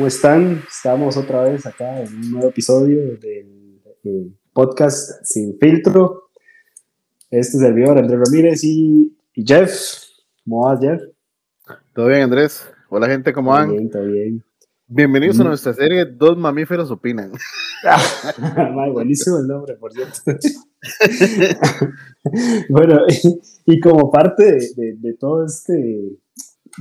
¿Cómo están? Estamos otra vez acá en un nuevo episodio del podcast Sin Filtro. Este es el servidor Andrés Ramírez y, Jeff. ¿Cómo vas, Jeff? Todo bien, Andrés. Hola, gente, ¿cómo van? Bien, todo bien. Bienvenidos a mm. nuestra serie Dos Mamíferos Opinan. buenísimo el nombre, por cierto. bueno, y, como parte de, todo este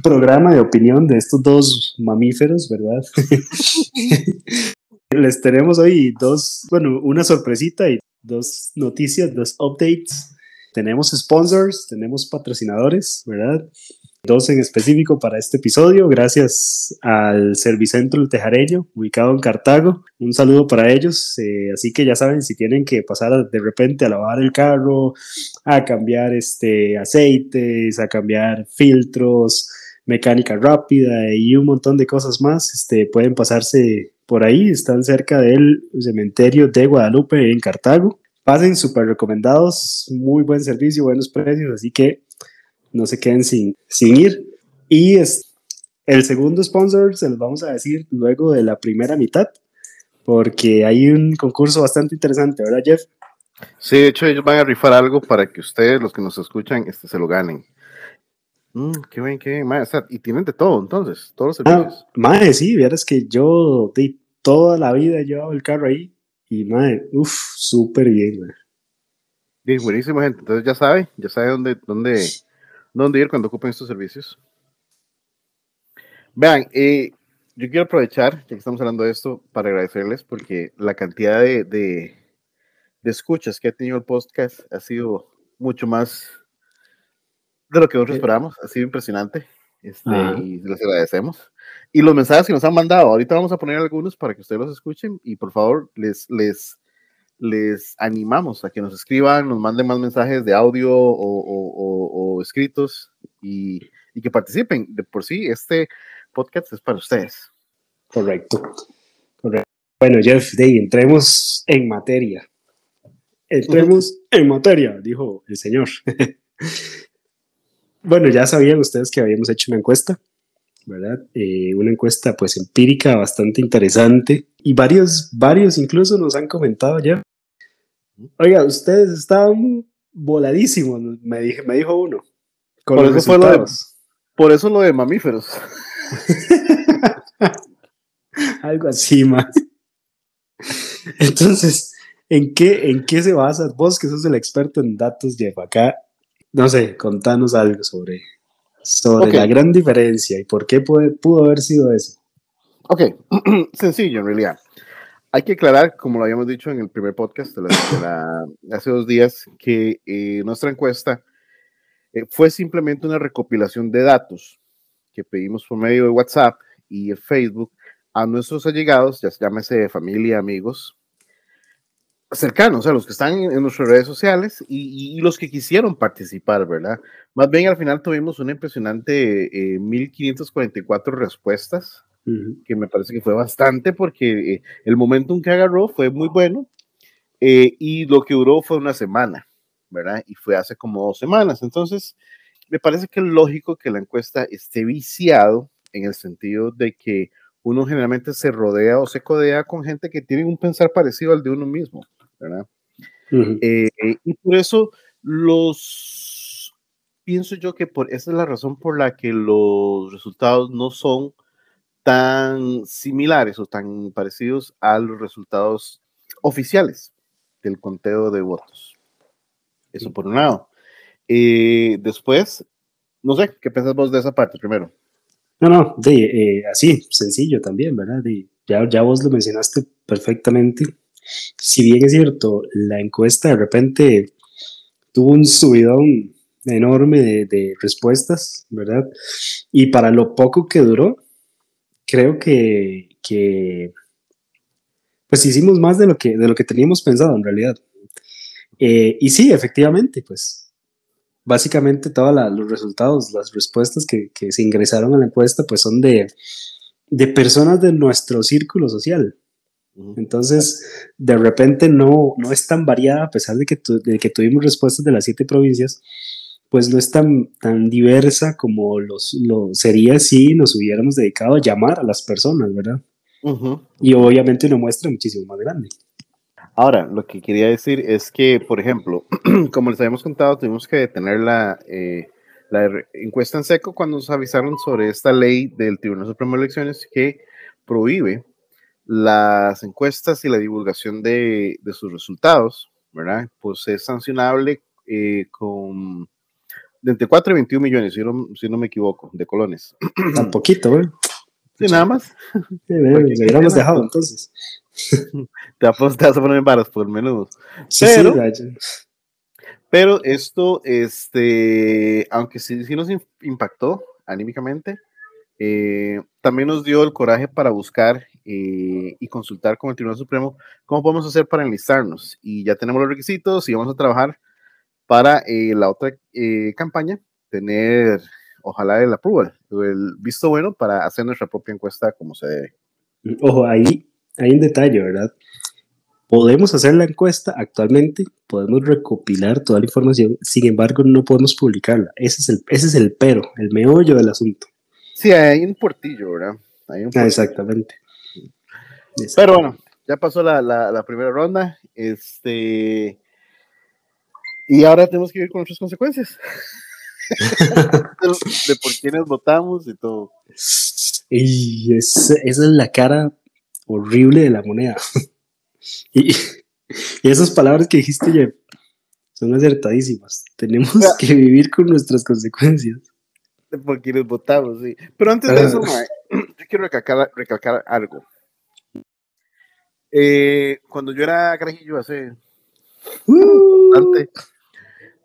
programa de opinión de estos dos mamíferos, ¿verdad? Les tenemos hoy dos, bueno, una sorpresita y dos noticias, dos updates. Tenemos sponsors, tenemos patrocinadores, ¿verdad? dos en específico para este episodio, gracias al Servicentro El Tejareño, ubicado en Cartago. Un saludo para ellos. Eh, así que ya saben, si tienen que pasar de repente a lavar el carro, a cambiar este, aceites, a cambiar filtros, mecánica rápida y un montón de cosas más, este, pueden pasarse por ahí. Están cerca del cementerio de Guadalupe en Cartago. Pasen súper recomendados, muy buen servicio, buenos precios, así que no se queden sin, sin ir. Y es, el segundo sponsor se los vamos a decir luego de la primera mitad, porque hay un concurso bastante interesante, ¿verdad, Jeff? Sí, de hecho ellos van a rifar algo para que ustedes, los que nos escuchan, este, se lo ganen. Mm, qué bien, qué bien, y tienen de todo, entonces, todos los servicios. Ah, sí, vieras que yo de toda la vida he llevado el carro ahí y, madre, uff, súper bien, Bien, buenísimo, gente. Entonces ya sabe, ya sabe dónde, dónde, dónde ir cuando ocupen estos servicios. Vean, eh, yo quiero aprovechar, ya que estamos hablando de esto, para agradecerles porque la cantidad de, de, escuchas que ha tenido el podcast ha sido mucho más de lo que nosotros esperamos. Ha sido impresionante este, y les agradecemos. Y los mensajes que nos han mandado, ahorita vamos a poner algunos para que ustedes los escuchen y por favor les, les, les animamos a que nos escriban, nos manden más mensajes de audio o, escritos y, que participen. De por sí, este podcast es para ustedes. Correcto. Bueno, Jeff, Day, entremos en materia. Entremos en materia, dijo el señor. bueno, ya sabían ustedes que habíamos hecho una encuesta, ¿verdad? Eh, una encuesta pues empírica bastante interesante y varios, varios incluso nos han comentado ya Oiga, ustedes estaban voladísimos, me, dije, me dijo uno. por, eso fue lo de, por eso lo de mamíferos. Algo así, más. Entonces, ¿en qué, ¿en qué se basa? Vos que sos el experto en datos, Jeff, acá, no sé, contanos algo sobre, sobre la gran diferencia y por qué puede, pudo haber sido eso. Ok, sencillo en realidad. Hay que aclarar, como lo habíamos dicho en el primer podcast de hace dos días, que eh, nuestra encuesta eh, fue simplemente una recopilación de datos que pedimos por medio de WhatsApp y Facebook a nuestros allegados, ya llámese familia, amigos, cercanos, a los que están en, nuestras redes sociales y, los que quisieron participar, ¿verdad? Más bien al final tuvimos una impresionante 1544 eh, respuestas que me parece que fue bastante porque eh, el momentum que agarró fue muy bueno eh, y lo que duró fue una semana, ¿verdad? Y fue hace como dos semanas. Entonces, me parece que es lógico que la encuesta esté viciado en el sentido de que uno generalmente se rodea o se codea con gente que tiene un pensar parecido al de uno mismo, ¿verdad? Eh, y por eso los pienso yo que por esa es la razón por la que los resultados no son tan similares o tan parecidos a los resultados oficiales del conteo de votos. Eso por un lado. Eh, después, no sé, ¿qué piensas vos de esa parte primero? No, no, de, eh, así, sencillo también, ¿verdad? ya, ya vos lo mencionaste perfectamente. Si bien es cierto, la encuesta de repente tuvo un subidón enorme de, de respuestas, ¿verdad? Y para lo poco que duró, creo que, pues hicimos más de lo que, de lo que teníamos pensado en realidad. Eh, y sí, efectivamente, pues básicamente todos los resultados, las respuestas que, se ingresaron a la encuesta, pues son de, de personas de nuestro círculo social. Entonces, de repente no, no es tan variada, a pesar de que, de que tuvimos respuestas de las siete provincias, pues no es tan, tan diversa como los, lo sería si nos hubiéramos dedicado a llamar a las personas, ¿verdad? Y obviamente una muestra muchísimo más grande. Ahora, lo que quería decir es que, por ejemplo, como les habíamos contado, tuvimos que detener la, eh, la encuesta en seco cuando nos avisaron sobre esta ley del Tribunal Supremo de Elecciones que prohíbe las encuestas y la divulgación de, de sus resultados, ¿verdad? Pues es sancionable eh, con de entre 4 y 21 millones, si no, si no me equivoco, de colones. Tan poquito, güey. Sí, nada más. Sí, hubiéramos dejado entonces. Te vas, a poner varas por menudo. Sí, pero, sí, pero esto, este, aunque sí, sí nos impactó anímicamente, eh, también nos dio el coraje para buscar eh, y consultar con el Tribunal Supremo cómo podemos hacer para enlistarnos. Y ya tenemos los requisitos y vamos a trabajar para eh, la otra campaña, tener ojalá el approval, el visto bueno para hacer nuestra propia encuesta como se debe. Ojo, ahí hay un detalle, ¿verdad? Podemos hacer la encuesta actualmente, podemos recopilar toda la información, sin embargo no podemos publicarla. Ese es el, ese es el pero, el meollo del asunto. Sí, hay un portillo, ¿verdad? Ah, exactamente. Pero bueno, ya pasó la, la, primera ronda. Este. Y ahora tenemos que ir con nuestras consecuencias. de, por quiénes votamos y todo. Y esa es la cara horrible de la moneda. y, esas palabras que dijiste, Jeff, son acertadísimas. Tenemos que vivir con nuestras consecuencias. De por quienes votamos, sí. Pero antes de eso, yo quiero recalcar, algo. Eh, cuando yo era carajillo hace uh.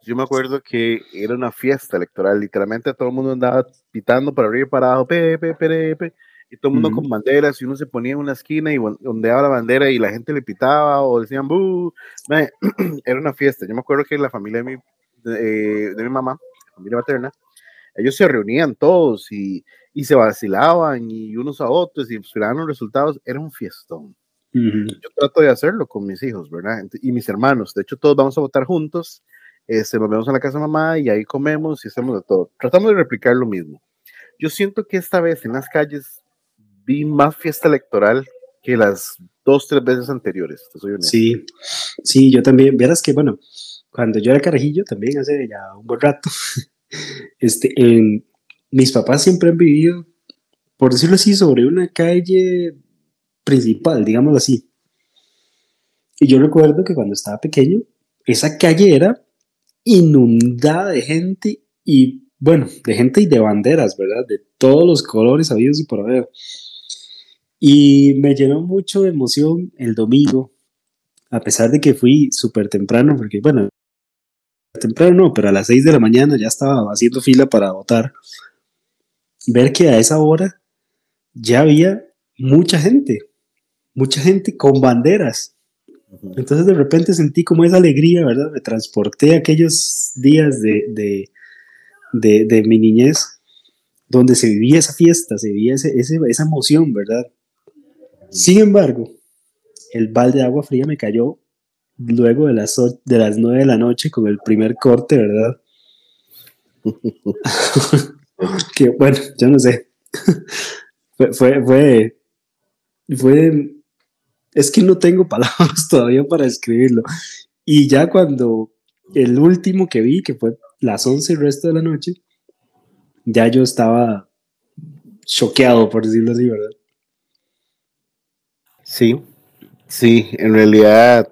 yo me acuerdo que era una fiesta electoral, literalmente todo el mundo andaba pitando para arriba y para abajo, pepe, pepe, y todo el mundo con banderas, y uno se ponía en una esquina y ondeaba la bandera y la gente le pitaba o decían, ¡buh! Era una fiesta. Yo me acuerdo que la familia de mi, de, mi mamá, familia materna, ellos se reunían todos y, y, se vacilaban y unos a otros y esperaban los resultados. Era un fiestón. Yo trato de hacerlo con mis hijos, ¿verdad? Y mis hermanos. De hecho, todos vamos a votar juntos. Este, nos vemos en la casa de mamá y ahí comemos y hacemos de todo. Tratamos de replicar lo mismo. Yo siento que esta vez en las calles vi más fiesta electoral que las dos, tres veces anteriores, Sí, sí, yo también. Vieras que, bueno, cuando yo era carajillo, también hace ya un buen rato, este, en, mis papás siempre han vivido, por decirlo así, sobre una calle principal, digámoslo así. Y yo recuerdo que cuando estaba pequeño, esa calle era inundada de gente y, bueno, de gente y de banderas, ¿verdad? De todos los colores habidos y por haber. Y me llenó mucho de emoción el domingo, a pesar de que fui súper temprano, porque bueno, temprano no, pero a las 6 de la mañana ya estaba haciendo fila para votar. Ver que a esa hora ya había mucha gente, mucha gente con banderas. Entonces de repente sentí como esa alegría, ¿verdad? Me transporté a aquellos días de, de, de, de mi niñez donde se vivía esa fiesta, se vivía ese, esa emoción, ¿verdad? Sin embargo, el balde de agua fría me cayó luego de las, de las 9 de la noche con el primer corte, ¿verdad? que bueno, yo no sé. fue, fue, fue, es que no tengo palabras todavía para escribirlo. Y ya cuando el último que vi, que fue las 11 el resto de la noche, ya yo estaba choqueado, por decirlo así, ¿verdad? Sí, sí, en realidad,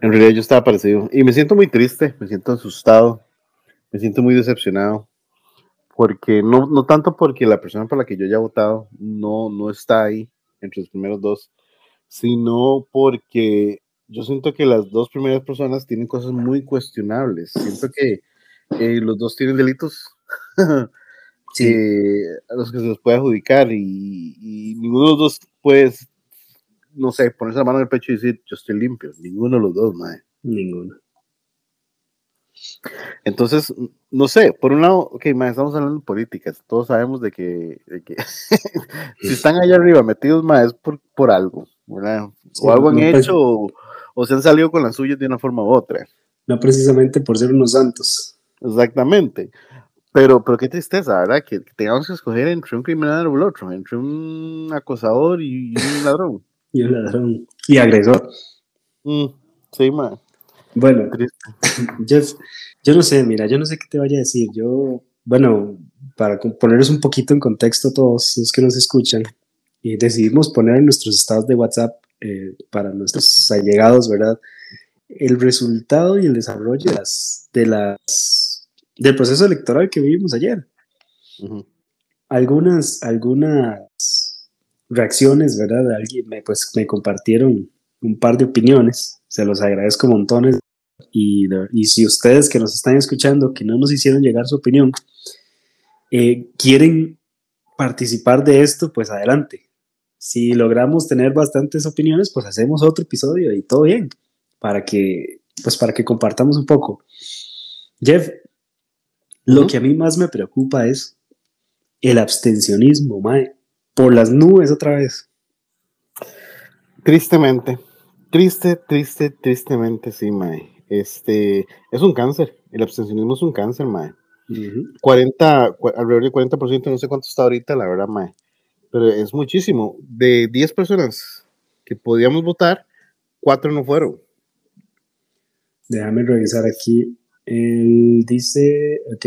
en realidad yo estaba parecido. Y me siento muy triste, me siento asustado, me siento muy decepcionado. Porque no, no tanto porque la persona por la que yo haya votado no, no está ahí entre los primeros dos, sino porque yo siento que las dos primeras personas tienen cosas muy cuestionables. Siento que eh, los dos tienen delitos sí. a los que se los puede adjudicar y, y, ninguno de los dos puede, no sé, ponerse la mano en el pecho y decir, yo estoy limpio. Ninguno de los dos, mae. Ninguno. Entonces, no sé, por un lado, ok, mae, estamos hablando de políticas, todos sabemos de que, de que si están allá arriba metidos, mae, es por, por algo, ¿verdad? O algo han hecho o, o, se han salido con las suyas de una forma u otra. No precisamente por ser unos santos. Exactamente. Pero, pero qué tristeza, ¿verdad? Que, tengamos que escoger entre un criminal y el otro, entre un acosador y, un ladrón. y un ladrón. Y agresor. Mm, sí, man. Bueno, Jeff, yo no sé, mira, yo no sé qué te vaya a decir. Yo, bueno, para ponerles un poquito en contexto a todos los que nos escuchan, y decidimos poner en nuestros estados de WhatsApp eh, para nuestros allegados, ¿verdad? El resultado y el desarrollo de las, de las, del proceso electoral que vivimos ayer. Algunas, algunas reacciones, ¿verdad? Alguien me, pues, me compartieron un par de opiniones, se los agradezco montones. Y, y si ustedes que nos están escuchando, que no nos hicieron llegar su opinión, eh, quieren participar de esto, pues adelante si logramos tener bastantes opiniones, pues hacemos otro episodio y todo bien, para que, pues para que compartamos un poco. Jeff, lo que a mí más me preocupa es el abstencionismo, mae, por las nubes otra vez. Tristemente, triste, triste, tristemente, sí, mae. Este, es un cáncer, el abstencionismo es un cáncer, mae. 40, alrededor del 40%, no sé cuánto está ahorita, la verdad, mae pero es muchísimo. De 10 personas que podíamos votar, 4 no fueron. Déjame revisar aquí. Él dice, ok,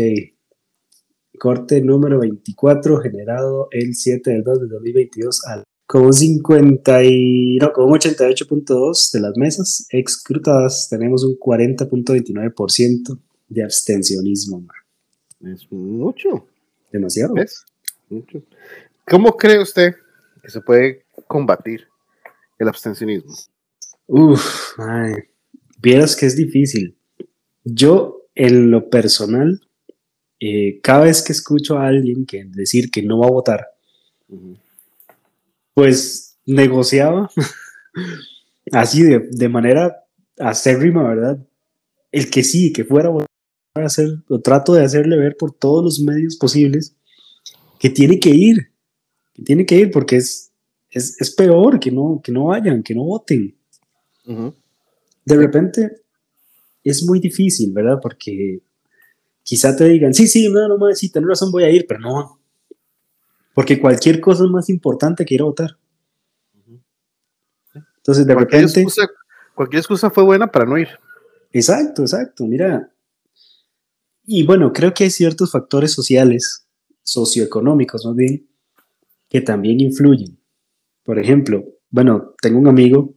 corte número 24 generado el 7 del 2 de 2022 al con un 50 y, no, con un 88.2 de las mesas excrutadas tenemos un 40.29% de abstencionismo. Es mucho. Demasiado. ¿Ves? Mucho. ¿Cómo cree usted que se puede combatir el abstencionismo? Uf, ay, vieras que es difícil. Yo, en lo personal, eh, cada vez que escucho a alguien que decir que no va a votar, pues negociaba así de, de, manera acérrima, ¿verdad? El que sí, que fuera a votar, hacer, lo trato de hacerle ver por todos los medios posibles que tiene que ir, que tiene que ir porque es, es, peor que no, que no vayan, que no voten. De repente es muy difícil, ¿verdad? Porque quizá te digan, sí, sí, no, no, no, sí, tenés razón, voy a ir, pero no. Porque cualquier cosa es más importante que ir a votar. Entonces, de repente. cualquier excusa fue buena para no ir. Exacto, exacto. Mira. Y bueno, creo que hay ciertos factores sociales, socioeconómicos más bien, que también influyen. Por ejemplo, bueno, tengo un amigo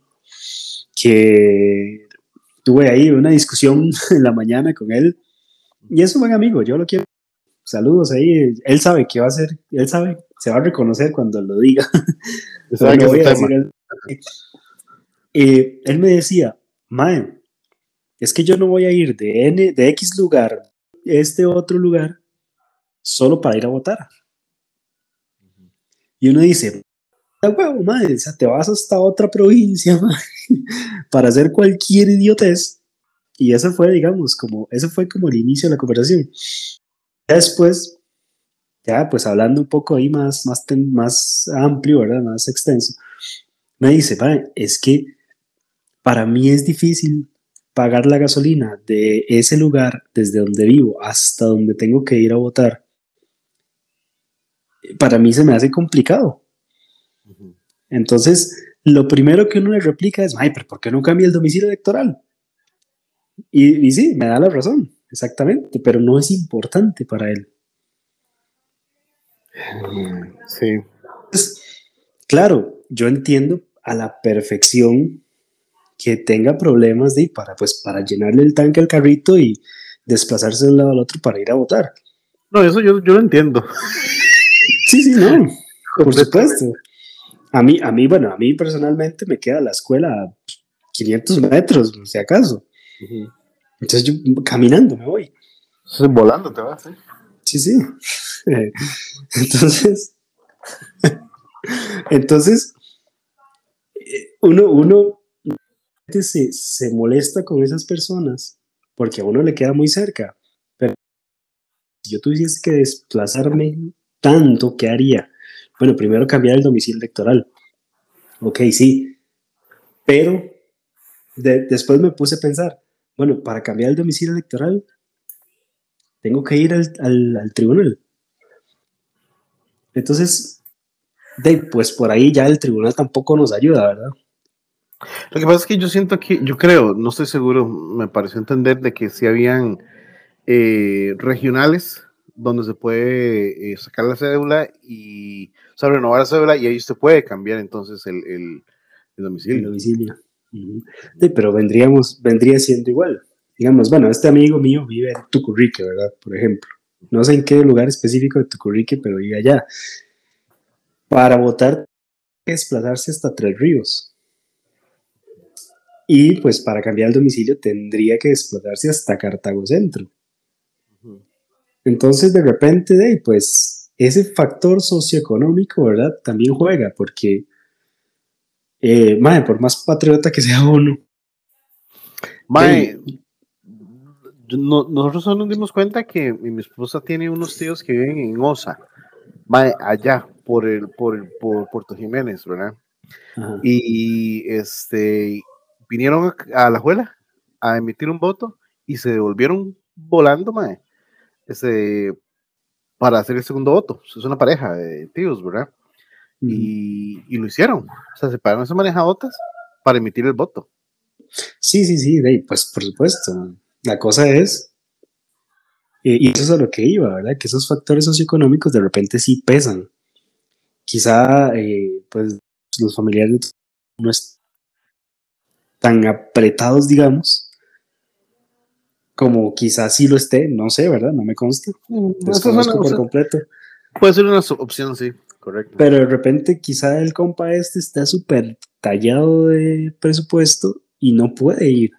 que tuve ahí una discusión en la mañana con él y es un buen amigo, yo lo quiero. Saludos ahí, él sabe que va a ser, él sabe, se va a reconocer cuando lo diga. Eh, él me decía, Mae, es que yo no voy a ir de, N, de X lugar, este otro lugar, solo para ir a votar. Y uno dice, huevo, madre, te vas hasta otra provincia para hacer cualquier idiotez. Y eso fue, digamos, como, eso fue como el inicio de la conversación. Después, ya pues hablando un poco ahí más, más, más amplio, ¿verdad? Más extenso, me dice, es que para mí es difícil pagar la gasolina de ese lugar desde donde vivo hasta donde tengo que ir a votar para mí se me hace complicado. Entonces, lo primero que uno le replica es, ay, pero ¿por qué no cambia el domicilio electoral? Y, sí, me da la razón, exactamente, pero no es importante para él. Sí. claro, yo entiendo a la perfección que tenga problemas de para pues para llenarle el tanque al carrito y desplazarse de un lado al otro para ir a votar. No, eso yo, yo lo entiendo. Sí, sí, no, por supuesto. A mí, a mí, bueno, a mí personalmente me queda la escuela a 500 metros, si acaso. Entonces yo caminando me voy. volando te vas, ¿eh? Sí, sí. entonces, entonces, uno, uno se, se molesta con esas personas porque a uno le queda muy cerca. Pero si yo tuviese que desplazarme tanto, ¿qué haría? Bueno, primero cambiar el domicilio electoral. Ok, sí. Pero después me puse a pensar, bueno, para cambiar el domicilio electoral, tengo que ir al, al, al tribunal. Entonces, pues por ahí ya el tribunal tampoco nos ayuda, ¿verdad? Lo que pasa es que yo siento que, yo creo, no estoy seguro, me pareció entender de que si habían eh, regionales donde se puede eh, sacar la cédula y, o renovar la cédula y ahí usted puede cambiar entonces el, el, domicilio. El domicilio. Sí, pero vendríamos, vendría siendo igual. Digamos, bueno, este amigo mío vive en Tucurrique, ¿verdad? Por ejemplo. No sé en qué lugar específico de Tucurrique, pero vive allá. Para votar, desplazarse hasta Tres Ríos. Y pues para cambiar el domicilio tendría que desplazarse hasta Cartago Centro. Entonces, de repente, de, pues ese factor socioeconómico, ¿verdad? También juega, porque, eh, madre, por más patriota que sea uno. Madre, no, nosotros nos dimos cuenta que mi esposa tiene unos tíos que viven en Osa, madre, allá, por el, por el, por Puerto Jiménez, ¿verdad? Ajá. Y este, vinieron a, la juela a emitir un voto y se devolvieron volando, madre este, para hacer el segundo voto. Es una pareja de tíos, ¿verdad? Mm. Y, y, lo hicieron. O sea, se pararon esas manejadotas para emitir el voto. Sí, sí, sí, pues por supuesto. La cosa es, y eso es a lo que iba, ¿verdad? Que esos factores socioeconómicos de repente sí pesan. Quizá, eh, pues, los familiares no están tan apretados, digamos, como quizás sí lo esté, no sé, ¿verdad? No me consta. Desconozco por completo. Puede ser una opción, sí, correcto. Pero de repente quizá el compa este está súper tallado de presupuesto y no puede ir.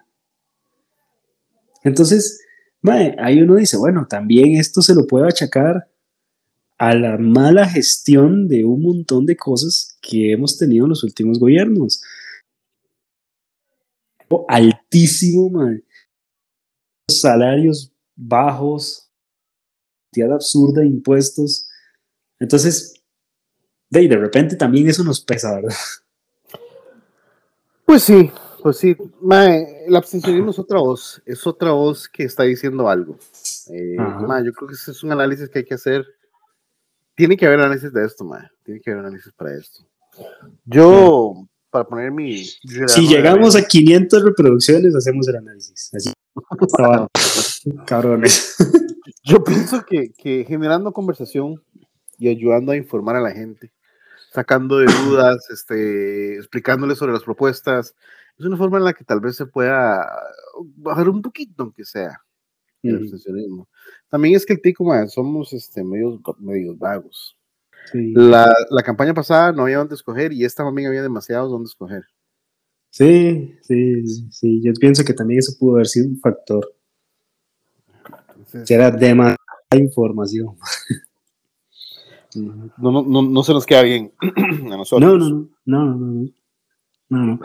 Entonces, mae, ahí uno dice, bueno, también esto se lo puede achacar a la mala gestión de un montón de cosas que hemos tenido en los últimos gobiernos. Altísimo, mae salarios bajos, cantidad absurda de impuestos. Entonces, de, de repente también eso nos pesa, ¿verdad? Pues sí, pues sí. Mae, el abstencionismo es otra voz, es otra voz que está diciendo algo. Eh, mae, yo creo que ese es un análisis que hay que hacer. Tiene que haber análisis de esto, mae. Tiene que haber análisis para esto. Yo, para poner mi... Si llegamos a 500 reproducciones, hacemos el análisis. Así. Cabrones. Yo pienso que, que, generando conversación y ayudando a informar a la gente, sacando de dudas, este, explicándoles sobre las propuestas, es una forma en la que tal vez se pueda bajar un poquito, aunque sea, el mm. abstencionismo. También es que el tico, man, somos este, medios, medios vagos. Sí. La, la, campaña pasada no había dónde escoger y esta también había demasiados dónde escoger. Sí, sí, sí. Yo pienso que también eso pudo haber sido un factor. Entonces, que era demasiada información. No, no, no, no, se nos queda bien a nosotros. No, no, no, no, no, no, no.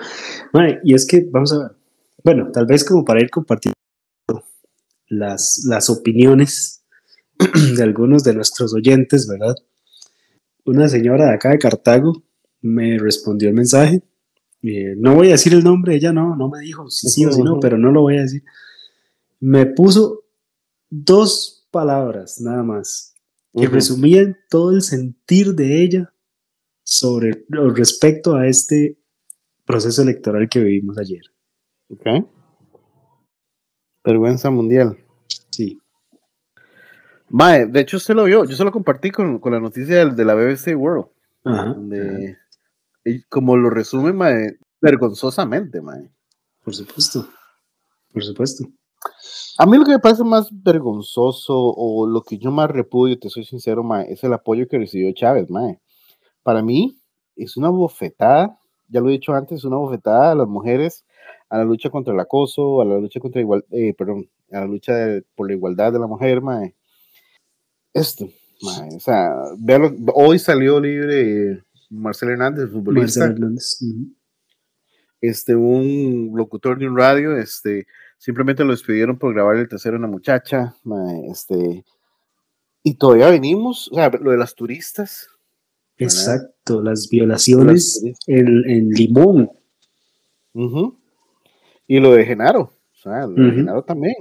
Vale, y es que, vamos a ver, bueno, tal vez como para ir compartiendo las, las opiniones de algunos de nuestros oyentes, ¿verdad? Una señora de acá de Cartago me respondió el mensaje eh, no voy a decir el nombre, ella no, no me dijo si sí o si no, pero no lo voy a decir. Me puso dos palabras nada más que uh -huh. resumían todo el sentir de ella sobre respecto a este proceso electoral que vivimos ayer. Ok. Vergüenza mundial. Sí. Mae, de hecho usted lo vio, yo se lo compartí con, con la noticia de, de la BBC World. Ajá. Donde, y como lo resume, mae, vergonzosamente, mae. Por supuesto. Por supuesto. A mí lo que me parece más vergonzoso o lo que yo más repudio, te soy sincero, mae, es el apoyo que recibió Chávez, mae. Para mí es una bofetada, ya lo he dicho antes, es una bofetada a las mujeres, a la lucha contra el acoso, a la lucha contra igual, eh, perdón, a la lucha de, por la igualdad de la mujer, mae. Esto, mae, o sea, véalo, hoy salió libre Marcel Hernández, futbolista. Marcel Hernández. Uh -huh. Este, un locutor de un radio, este, simplemente lo despidieron por grabar el tercero a una muchacha, este, y todavía venimos, o sea, lo de las turistas. Exacto, ¿verdad? las violaciones las en, en, Limón. Uh -huh. Y lo de Genaro, o sea, lo de Genaro también.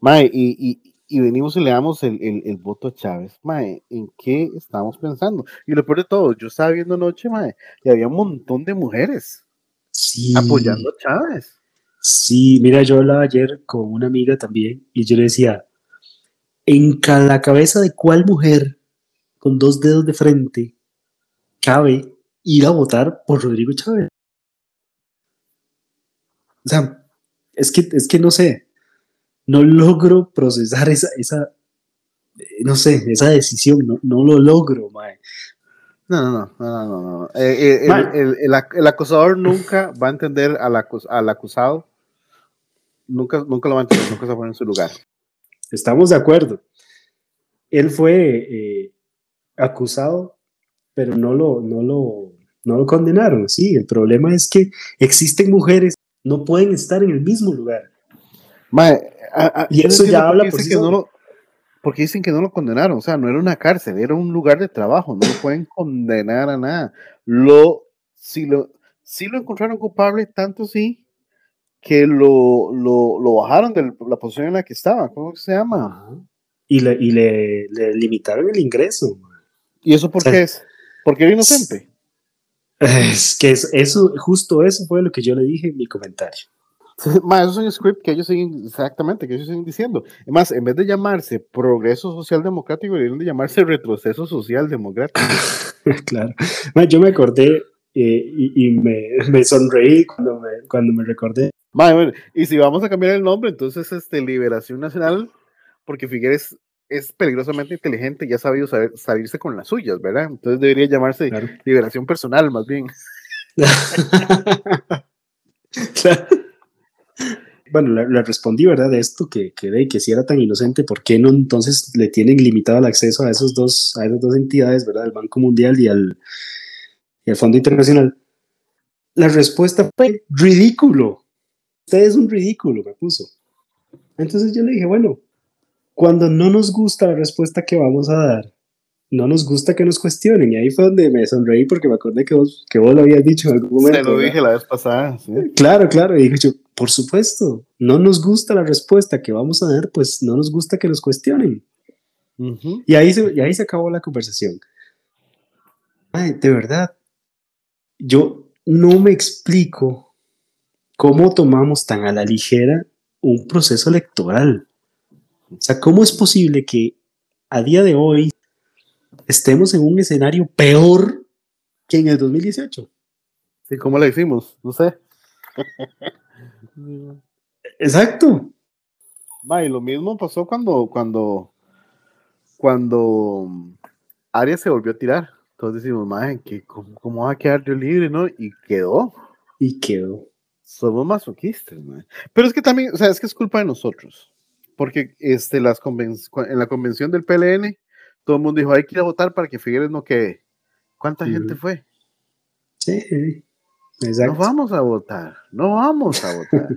Mae, y, y, y venimos y le damos el, el, voto a Chávez, mae, ¿en qué estamos pensando? Y lo peor de todo, yo estaba viendo anoche, mae, y había un montón de mujeres apoyando a Chávez. Sí, mira, yo hablaba ayer con una amiga también y yo le decía, en cada cabeza de cuál mujer con dos dedos de frente cabe ir a votar por Rodrigo Chávez. O sea, es que, es que no sé, no logro procesar esa, esa no sé, esa decisión, no, no lo logro, mae. No, no, no, no, no, eh, eh, el, el, acusador nunca va a entender al, al acusado, nunca, nunca lo va a entender, nunca se va a poner en su lugar. Estamos de acuerdo. Él fue eh, acusado, pero no lo, no, lo, no lo condenaron, sí. El problema es que existen mujeres no pueden estar en el mismo lugar. Y eso ya habla por sí porque dicen que no lo condenaron, o sea, no era una cárcel, era un lugar de trabajo, no lo pueden condenar a nada. Lo, si, lo, si lo encontraron culpable, tanto sí, que lo, lo, lo bajaron de la posición en la que estaba, ¿cómo se llama? Y, le, y le, limitaron el ingreso. ¿Y eso por qué es? Porque era inocente. Es que eso, justo eso fue lo que yo le dije en mi comentario. Más, eso es un script que ellos siguen, exactamente, que ellos siguen diciendo. Además, en vez de llamarse progreso social democrático, deberían de llamarse retroceso social democrático. claro. yo me acordé eh, y, me, sonreí cuando me, cuando me recordé. y si vamos a cambiar el nombre, entonces este, Liberación Nacional, porque Figueres es peligrosamente inteligente y ha sabido salirse con las suyas, ¿verdad? Entonces debería llamarse liberación personal, más bien. Bueno, le, respondí, ¿verdad? De esto, que, que, que si era tan inocente, ¿por qué no entonces le tienen limitado el acceso a, esos dos, a esas dos entidades, ¿verdad? El Banco Mundial y al, y al Fondo Internacional. La respuesta fue ridículo. Usted es un ridículo, me puso. Entonces yo le dije, bueno, cuando no nos gusta la respuesta que vamos a dar, no nos gusta que nos cuestionen. Y ahí fue donde me sonreí porque me acordé que vos, que vos lo habías dicho en algún momento. Se lo dije la vez pasada. Claro, claro. Y dije yo, por supuesto, no nos gusta la respuesta que vamos a dar, pues no nos gusta que nos cuestionen. y, ahí se, y ahí se acabó la conversación. Ay, de verdad, yo no me explico cómo tomamos tan a la ligera un proceso electoral. O sea, ¿cómo es posible que a día de hoy estemos en un escenario peor que en el 2018? Sí, ¿cómo le hicimos? No sé. Exacto. y lo mismo pasó cuando, cuando, cuando Arias se volvió a tirar. Entonces decimos, madre, ¿cómo, va a quedar yo libre, no? Y quedó. Y quedó. Somos masoquistas, Pero es que también, o sea, es que es culpa de nosotros porque este, las en la convención del PLN, todo el mundo dijo, hay que ir a votar para que Figueres no quede. ¿Cuánta gente fue? Sí, exacto. No vamos a votar, no vamos a votar.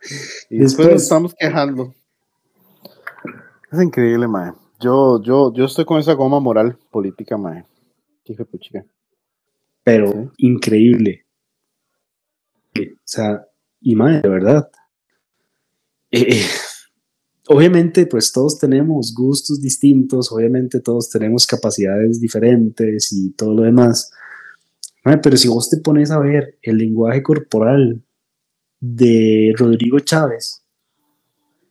y después, nos estamos quejando. Es increíble, mae. Yo, yo, yo estoy con esa goma moral política, mae. Pero increíble. O sea, y mae, de verdad. Eh, eh obviamente, pues todos tenemos gustos distintos, obviamente todos tenemos capacidades diferentes y todo lo demás. Pero si vos te pones a ver el lenguaje corporal de Rodrigo Chávez,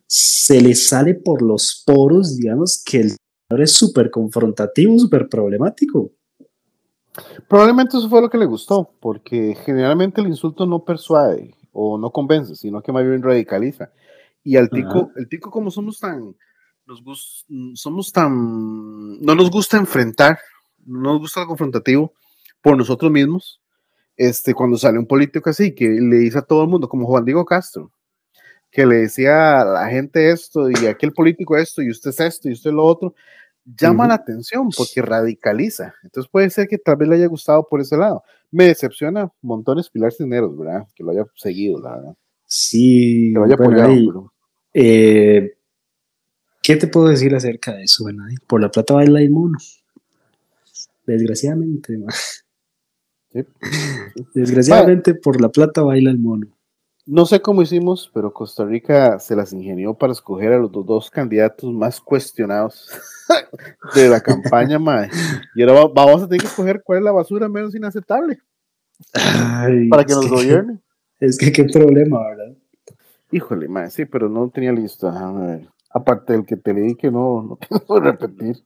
se le sale por los poros, digamos, que el es súper confrontativo, súper problemático. Probablemente eso fue lo que le gustó, porque generalmente el insulto no persuade o no convence, sino que más bien radicaliza. Y al tico, el tico como somos tan, nos somos tan, no nos gusta enfrentar, no nos gusta el confrontativo por nosotros mismos. Este, cuando sale un político así, que le dice a todo el mundo, como Juan Diego Castro, que le decía a la gente esto y aquel político esto y usted es esto y usted lo otro, llama la atención porque radicaliza. Entonces puede ser que tal vez le haya gustado por ese lado. Me decepciona montones Pilar Cisneros, ¿verdad? Que lo haya seguido, la verdad. Sí, eh, ¿qué te puedo decir acerca de eso? Bueno, por la plata baila el mono. Desgraciadamente. Desgraciadamente por la plata baila el mono. No sé cómo hicimos, pero Costa Rica se las ingenió para escoger a los dos candidatos más cuestionados de la campaña, mae. Y ahora vamos a tener que escoger cuál es la basura menos inaceptable para que nos gobierne. Es que qué problema, ¿verdad? Híjole, mae, sí, pero no tenía listo. A ver. Aparte del que te leí que no, no que repetir.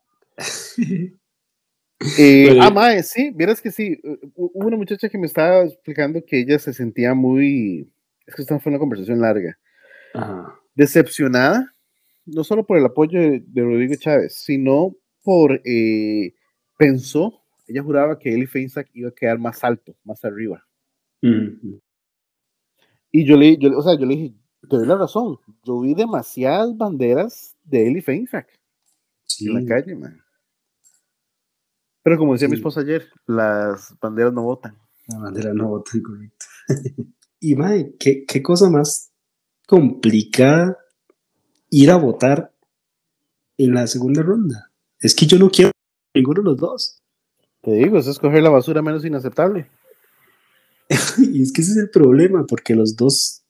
Eh, ah, mae, sí, vieras que sí. Hubo una muchacha que me estaba explicando que ella se sentía muy. Es que esta fue una conversación larga. Decepcionada, no solo por el apoyo de, Rodrigo Chávez, sino por. Eh, pensó, ella juraba que Eli Feinsack iba a quedar más alto, más arriba. Y yo le, yo, o sea, yo le dije, te doy la razón, yo vi demasiadas banderas de Eli Feinsack en la calle, man. Pero como decía mi esposa ayer, las banderas no votan. Las banderas no votan, correcto. y mae, ¿qué, ¿qué, cosa más complicada ir a votar en la segunda ronda. Es que yo no quiero ninguno de los dos. Te digo, es escoger la basura menos inaceptable. y es que ese es el problema, porque los dos,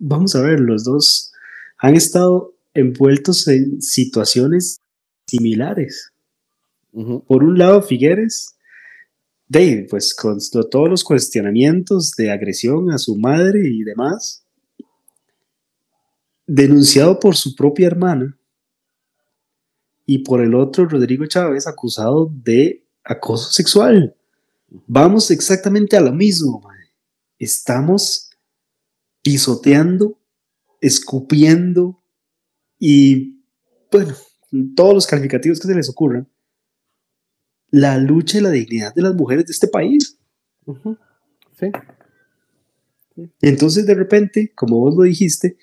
vamos a ver, los dos han estado envueltos en situaciones similares. Por un lado, Figueres, Dave, pues con todos los cuestionamientos de agresión a su madre y demás, denunciado por su propia hermana, y por el otro, Rodrigo Chávez, acusado de acoso sexual. Vamos exactamente a lo mismo. Estamos pisoteando, escupiendo y, bueno, todos los calificativos que se les ocurran la lucha y la dignidad de las mujeres de este país. sí. Entonces, de repente, como vos lo dijiste,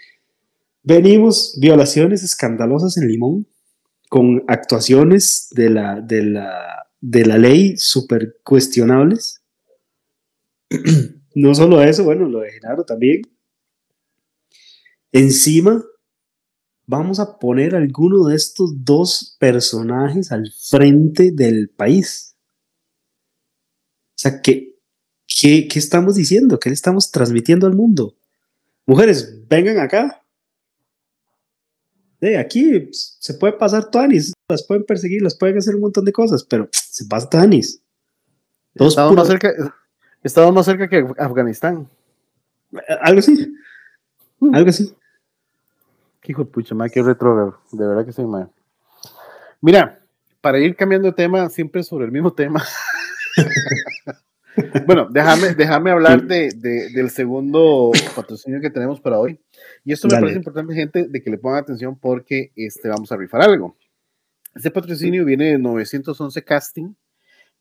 venimos violaciones escandalosas en Limón, con actuaciones de la, de la, de la ley súper cuestionables. no solo eso, bueno, lo de Genaro también. Encima, vamos a poner alguno de estos dos personajes al frente del país. O sea, ¿qué, qué, qué estamos diciendo? ¿Qué le estamos transmitiendo al mundo? Mujeres, vengan acá. De aquí se puede pasar Tanis, las pueden perseguir, las pueden hacer un montón de cosas, pero se pasa Tanis. Estamos más, cerca, estamos más cerca que Afganistán. Algo así. Hmm. Algo así hijo de pucha, más que retrógrado, de verdad que soy mal. Mira, para ir cambiando de tema, siempre sobre el mismo tema. bueno, déjame, déjame hablar de, del segundo patrocinio que tenemos para hoy. Y esto me parece importante, gente, de que le pongan atención porque este, vamos a rifar algo. Este patrocinio viene de 911 Casting,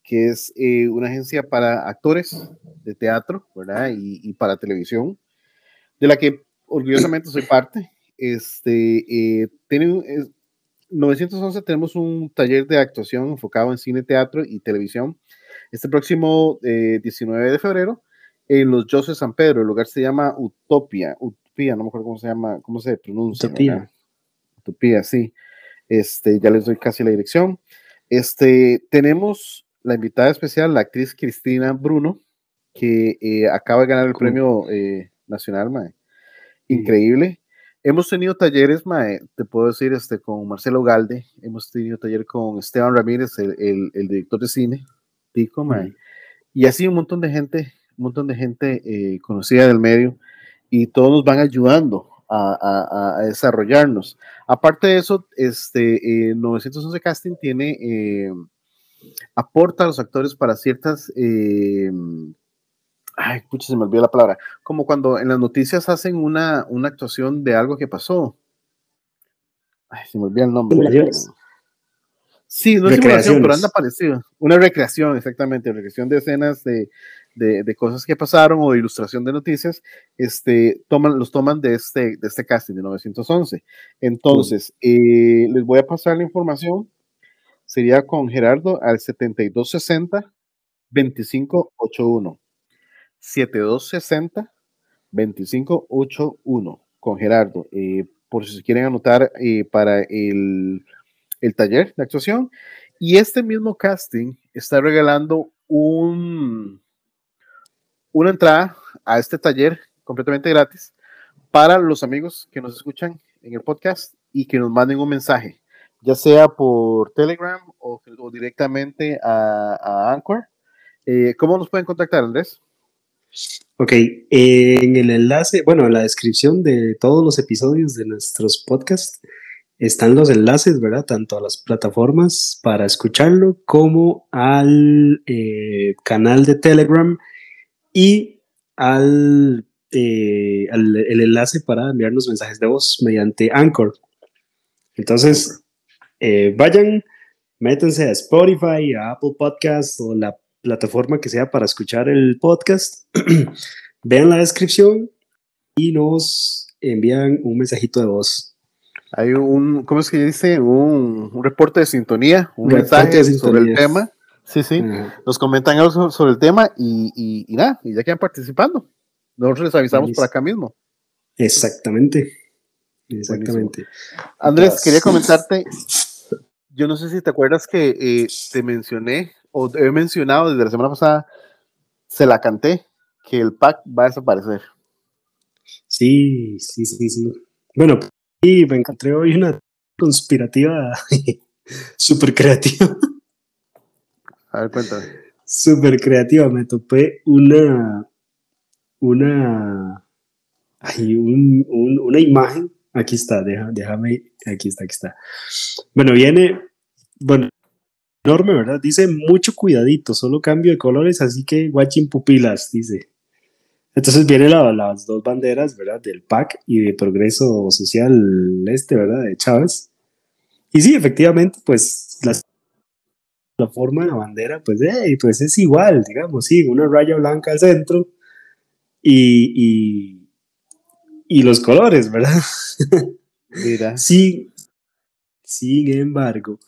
que es eh, una agencia para actores de teatro, ¿verdad? Y, y para televisión, de la que orgullosamente soy parte. Este, eh, tiene, 911 tenemos un taller de actuación enfocado en cine, teatro y televisión. Este próximo 19 eh, de febrero en los José San Pedro. El lugar se llama Utopia. Utopia, no me acuerdo cómo se llama, cómo se pronuncia. Utopia. Utopia, sí. Este, ya les doy casi la dirección. Este, tenemos la invitada especial, la actriz Cristina Bruno, que eh, acaba de ganar el premio nacional, Increíble. Hemos tenido talleres, te puedo decir, este, con Marcelo Galde, hemos tenido taller con Esteban Ramírez, el, el, director de cine, Tico, y así un montón de gente, un montón de gente eh, conocida del medio, y todos nos van ayudando a, a, desarrollarnos. Aparte de eso, este, 911 eh, Casting tiene, eh, aporta a los actores para ciertas ay, pucha, se me olvidó la palabra, como cuando en las noticias hacen una, una actuación de algo que pasó. Ay, se me olvidó el nombre. Sí, no es simulación, pero anda parecido. Una recreación, exactamente, recreación de escenas de, de, de, cosas que pasaron o de ilustración de noticias, este, toman, los toman de este, de este casting de 911. Entonces, eh, les voy a pasar la información. Sería con Gerardo al 7260 2581. 7260 2581 con Gerardo. Eh, por si se quieren anotar eh, para el, el, taller de actuación. Y este mismo casting está regalando un, una entrada a este taller completamente gratis para los amigos que nos escuchan en el podcast y que nos manden un mensaje, ya sea por Telegram o, directamente a, Anchor. Eh, ¿Cómo nos pueden contactar, Andrés? Ok, en el enlace, bueno, en la descripción de todos los episodios de nuestros podcasts están los enlaces, ¿verdad? Tanto a las plataformas para escucharlo como al eh, canal de Telegram y al, eh, el enlace para enviarnos mensajes de voz mediante Anchor. Entonces, eh, vayan, métanse a Spotify, a Apple Podcast o la plataforma que sea para escuchar el podcast. Vean la descripción y nos envían un mensajito de voz. Hay un, ¿cómo es que dice? Un, reporte de sintonía, un mensaje sobre el tema. Sí, sí. Nos comentan algo sobre el tema y, y, nada, y ya quedan participando. Nosotros les avisamos por acá mismo. Exactamente. Exactamente. Andrés, quería comentarte, yo no sé si te acuerdas que eh, te mencioné, o he mencionado desde la semana pasada, se la canté, que el pack va a desaparecer. Sí, sí, sí, sí. Bueno, y me encontré hoy una conspirativa súper creativa. A ver, cuéntame. Súper creativa. Me topé una, una, hay un, una imagen. Aquí está, déjame, aquí está, aquí está. Bueno, viene, bueno, enorme, ¿verdad? Dice mucho cuidadito, solo cambio de colores, así que watching pupilas, dice. Entonces vienen las dos banderas, ¿verdad? Del PAC y de Progreso Social Este, ¿verdad? De Chávez. Y sí, efectivamente, pues la forma de la bandera, pues, pues es igual, digamos, sí, una raya blanca al centro y, y, los colores, ¿verdad? Mira. Sí, sin embargo,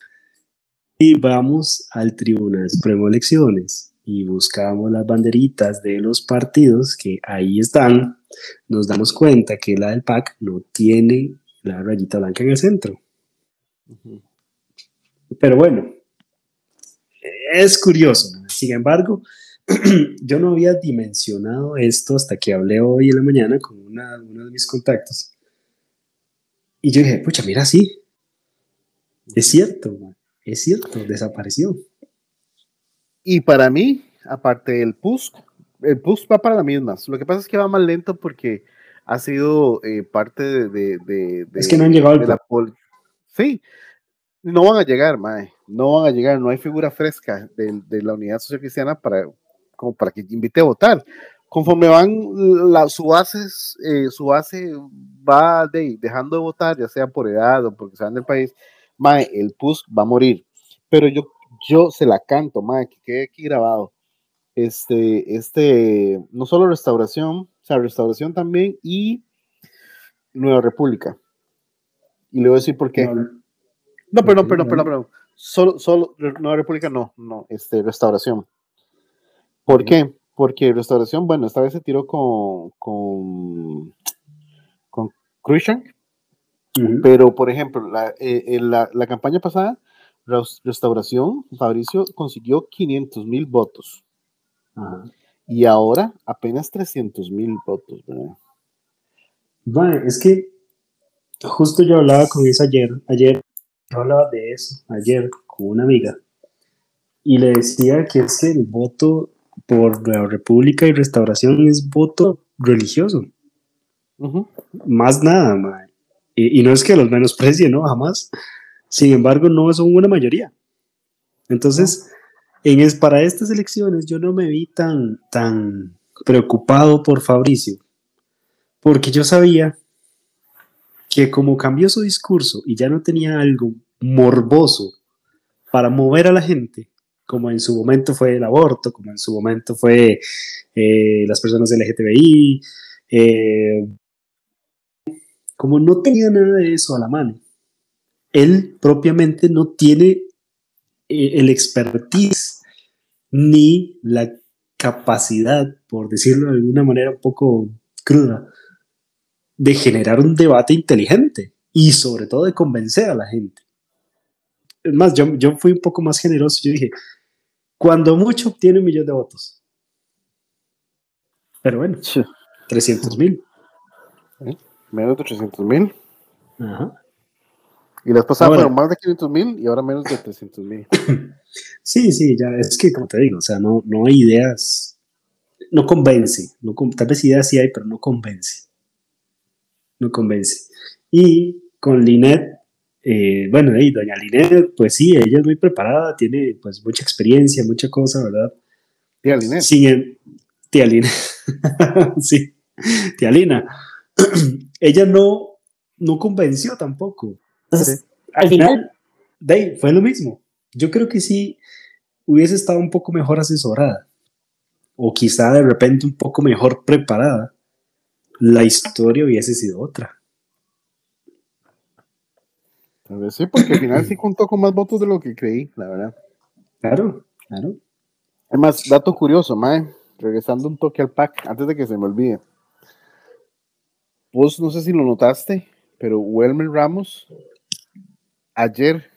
y vamos al Tribunal Supremo de Elecciones y buscamos las banderitas de los partidos que ahí están, nos damos cuenta que la del PAC no tiene la rayita blanca en el centro. Pero bueno, es curioso. Sin embargo, yo no había dimensionado esto hasta que hablé hoy en la mañana con una, uno de mis contactos. Y yo dije, pucha, mira, sí. Es cierto, es cierto, desapareció. Y para mí, aparte del PUSC, el PUSC va para las mismas. Lo que pasa es que va más lento porque ha sido eh, parte de, de, Es que no han llegado la Sí, no van a llegar, mae. No van a llegar. No hay figura fresca de, la Unidad Social Cristiana para, como para que invite a votar. Conforme van, la, su, base, eh, su base va dejando de votar, ya sea por edad o porque se van del país, mae, el PUSC va a morir. Pero yo yo se la canto, madre, que quede aquí grabado. Este, este, no solo restauración, o sea, restauración también y Nueva República. Y le voy a decir por qué. No, perdón, perdón, perdón, perdón. Solo, solo, Nueva República no, no, este, restauración. ¿Por qué? Porque restauración, bueno, esta vez se tiró con, con, con Christian, pero por ejemplo, la, eh, la, la campaña pasada Restauración, Fabricio consiguió 500 mil votos. Y ahora apenas 300 mil votos. Bueno, es que justo yo hablaba con eso ayer. Ayer yo hablaba de eso, ayer con una amiga. Y le decía que es que el voto por la República y Restauración es voto religioso. Más nada, Y, no es que los menosprecie, ¿no? Jamás. Sin embargo, no son una mayoría. Entonces, en es, para estas elecciones yo no me vi tan, tan preocupado por Fabricio, porque yo sabía que como cambió su discurso y ya no tenía algo morboso para mover a la gente, como en su momento fue el aborto, como en su momento fue eh, las personas LGTBI, eh, como no tenía nada de eso a la mano, él propiamente no tiene eh, el expertise ni la capacidad, por decirlo de alguna manera un poco cruda, de generar un debate inteligente y sobre todo de convencer a la gente. Es más, yo, yo fui un poco más generoso, yo dije, cuando mucho obtiene un millón de votos. Pero bueno, 300 mil. Menos de 300 mil. Ajá. Y las pasadas fueron más de 500 mil y ahora menos de 300 mil. Sí, sí, ya es que como te digo, o sea, no, no hay ideas, no convence, no, tal vez ideas sí hay, pero no convence. No convence. Y con Linet, eh, bueno, y doña Linet, pues sí, ella es muy preparada, tiene pues mucha experiencia, mucha cosa, ¿verdad? Tía Linet. Sin tía Linet. sí, tía Lina. ella no, no convenció tampoco. Entonces, al final, Dave, fue lo mismo. Yo creo que sí hubiese estado un poco mejor asesorada o quizá de repente un poco mejor preparada, la historia hubiese sido otra. Tal vez sí, porque al final sí contó con más votos de lo que creí, la verdad. Claro, claro. Además, dato curioso, Mae, regresando un toque al pack, antes de que se me olvide. Vos no sé si lo notaste, pero Welmer Ramos ayer,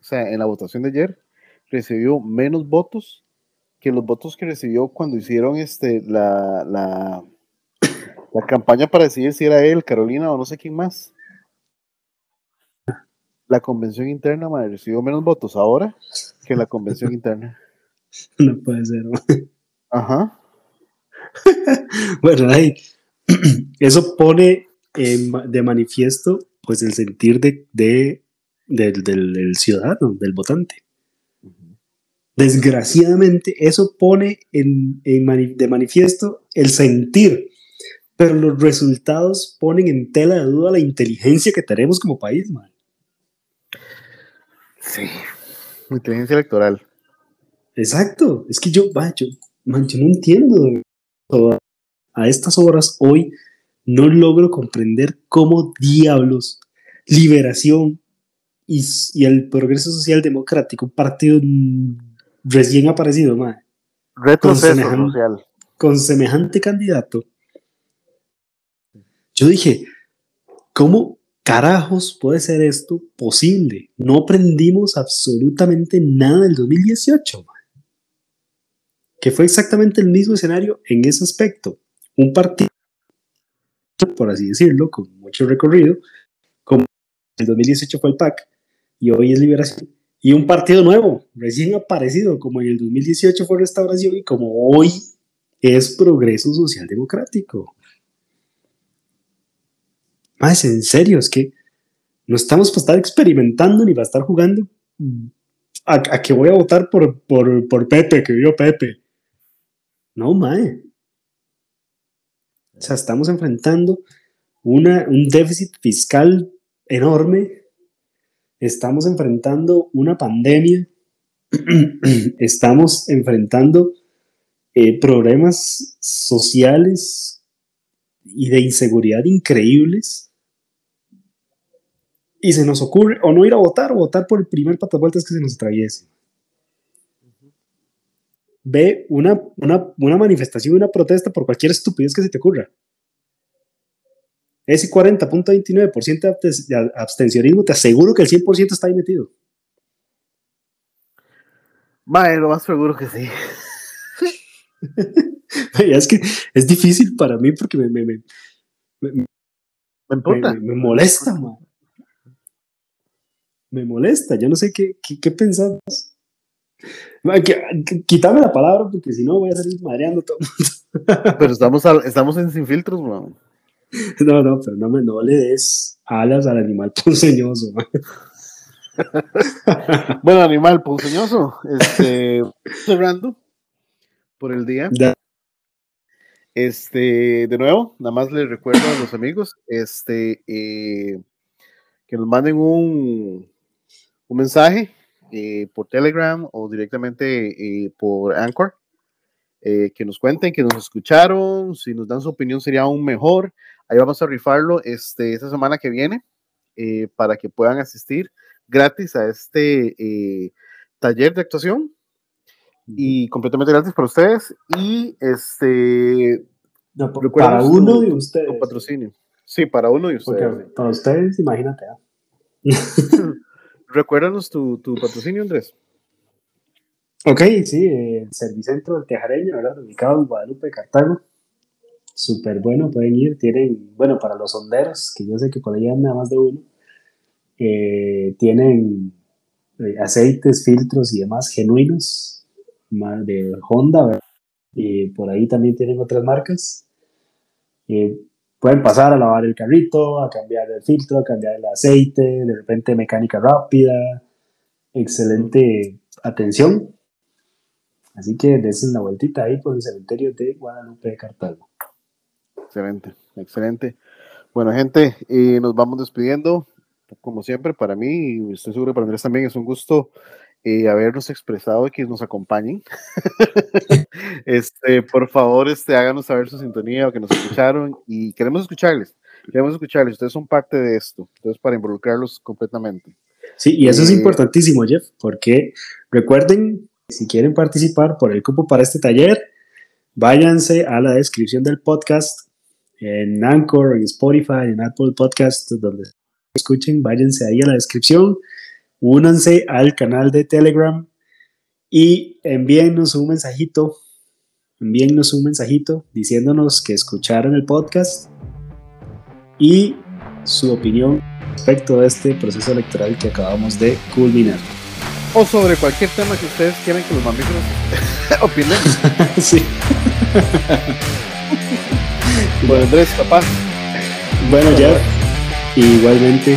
o sea, en la votación de ayer, recibió menos votos que los votos que recibió cuando hicieron este, la, la, la campaña para decidir si era él, Carolina o no sé quién más. La convención interna madre, recibió menos votos ahora que la convención interna. No puede ser. Ajá. bueno, ahí, eso pone de manifiesto pues el sentir de, del, del, ciudadano, del votante. Desgraciadamente, eso pone en, de manifiesto el sentir, pero los resultados ponen en tela de duda la inteligencia que tenemos como país, man. Sí, inteligencia electoral. Exacto, es que yo, yo, man, yo no entiendo. A estas horas, hoy, no logro comprender cómo diablos Liberación y, y el Progreso Social Democrático, un partido recién aparecido, madre. con semejante, social. Con semejante candidato. Yo dije, ¿cómo carajos puede ser esto posible? No aprendimos absolutamente nada del 2018, que fue exactamente el mismo escenario en ese aspecto. Un partido, por así decirlo, con mucho recorrido, como el 2018 fue el PAC y hoy es Liberación, y un partido nuevo, recién aparecido, como en el 2018 fue Restauración y como hoy es Progreso Social Democrático. Más en serio, es que no estamos para estar experimentando ni para estar jugando a, que voy a votar por, por, por Pepe, que vio Pepe. No, mae. O sea, estamos enfrentando una, un déficit fiscal enorme estamos enfrentando una pandemia, estamos enfrentando eh, problemas sociales y de inseguridad increíbles. Y se nos ocurre o no ir a votar o votar por el primer patavueltas que se nos atraviese. Ve una, una, una manifestación, una protesta por cualquier estupidez que se te ocurra. Ese 40.29% de abstencionismo, te aseguro que el 100% está ahí metido. Vale, lo más seguro que sí. es que es difícil para mí porque me, me, me, me, me molesta, man. Me molesta, yo no sé qué, qué, qué pensamos. Quítame la palabra porque si no voy a salir madreando todo. Pero estamos, estamos en sin filtros, man. No, no, pero no, me, no le des alas al animal ponceñoso. bueno, animal ponceñoso, este, cerrando por el día. Este, de nuevo, nada más les recuerdo a los amigos, este, eh, que nos manden un, un mensaje eh, por Telegram o directamente eh, por Anchor. que nos cuenten, que nos escucharon, si nos dan su opinión sería aún mejor. Ahí vamos a rifarlo este, esta semana que viene eh, para que puedan asistir gratis a este eh, taller de actuación y completamente gratis para ustedes. Y este. para uno de ustedes. patrocinio. Sí, para uno de ustedes. para ustedes, imagínate. ¿ah? Recuérdanos tu, tu, patrocinio, Andrés. Ok, sí, el Servicentro del Tejareño, ¿verdad? Ubicado en Guadalupe, Cartago súper bueno, pueden ir, tienen, bueno, para los sonderos, que yo sé que por ahí anda más de uno, eh, tienen eh, aceites, filtros y demás genuinos de Honda, y por ahí también tienen otras marcas. Eh, pueden pasar a lavar el carrito, a cambiar el filtro, a cambiar el aceite, de repente mecánica rápida, excelente atención. Así que desen la vueltita ahí por el cementerio de Guadalupe de Cartago. Excelente, excelente. Bueno, gente, eh, nos vamos despidiendo. Como siempre, para mí, y estoy seguro que para Andrés también es un gusto eh, habernos expresado y que nos acompañen. este, por favor, este, háganos saber su sintonía o que nos escucharon y queremos escucharles. Queremos escucharles. Ustedes son parte de esto. Entonces, para involucrarlos completamente. Sí, y eso es eh, importantísimo, Jeff, porque recuerden, si quieren participar por el cupo para este taller, váyanse a la descripción del podcast en Anchor, en Spotify, en Apple Podcast, donde escuchen, váyanse ahí a la descripción únanse al canal de Telegram y envíennos un mensajito, envíennos un mensajito diciéndonos que escucharon el podcast y su opinión respecto a este proceso electoral que acabamos de culminar. O sobre cualquier tema que ustedes quieran que los mamíferos opinen. sí. bueno, Andrés, papá. Bueno, ya, igualmente